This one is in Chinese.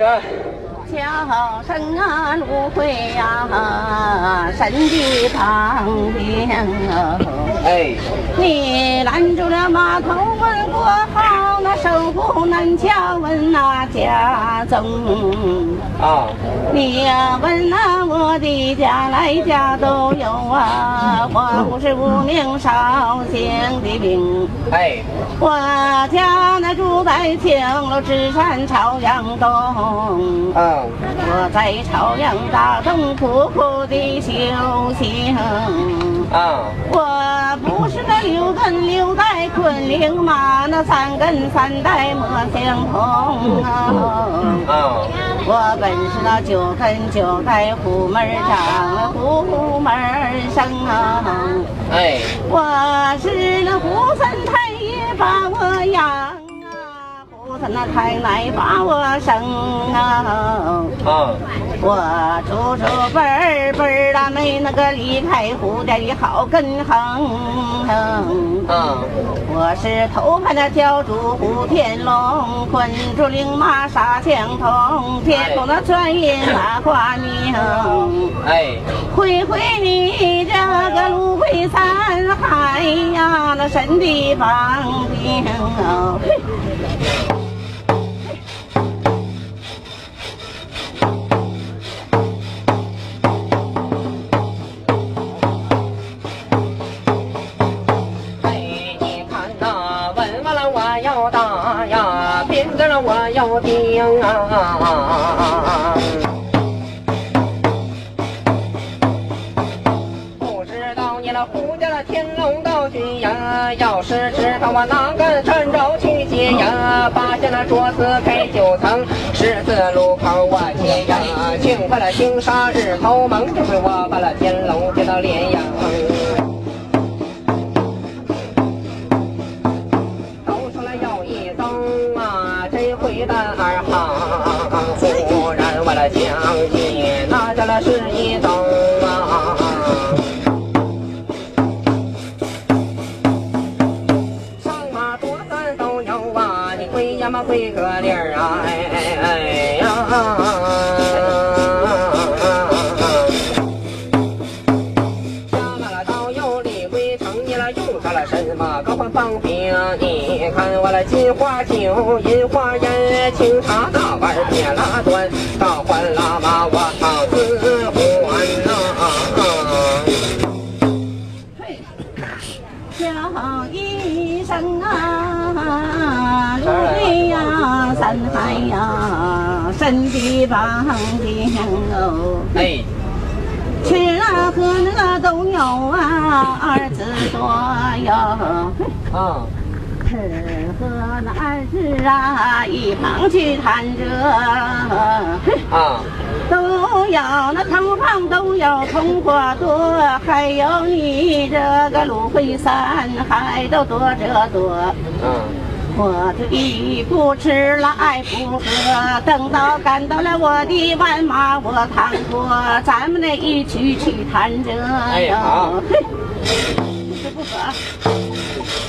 这叫声啊，芦荟呀，神的旁边哦。哎，你拦住了马头问国号，那守护南家问那家宗。啊，你呀问那我的家来家都有啊，我不是无名少姓的兵。哎，我家那住在青楼之山朝阳东，嗯，我在朝阳大东苦苦的修行。啊，我不是那六根六带捆灵马，那三根三带莫相同啊。啊，我本是那九根九带虎门长，虎门生啊。哎，我是那胡三太爷把我养啊，虎三那把我生啊。啊，我祖祖辈儿辈儿的没那个离开虎家的好根横。啊，我是头牌的教主胡天龙，困住灵马杀枪筒，天空的转印那花名。哎，回回你这个芦荟山海呀，那神的旁边呀，兵子了我要兵啊。不知道你那胡家的天龙道君呀，要是知道我哪个趁着去接呀，八仙那桌子开九层，十字路口我接呀，请回了星沙日头蒙，这回我把那天龙接到连阳。然我了想起那家了是一刀啊。上马多三都有啊，你归呀嘛归个理儿啊，哎哎哎呀。下马了道有李归城，你了用上了什么高官帮兵？你酒、银花烟、清茶大碗撇拉端，倒换喇嘛我好自还呐、叫一声啊，芦荟呀，山海呀，神的旁边哦。哎，吃了喝了都有啊，儿子多哟。啊，吃喝那儿子啊，一旁去谈着。啊，都要那头旁都要葱花多，还有你这个芦荟山还都多着多。嗯。我 tuy 不吃了爱不喝，等到赶到了我的万马我趟过，咱们那一起去谈这哎好哟。嘿，这不喝。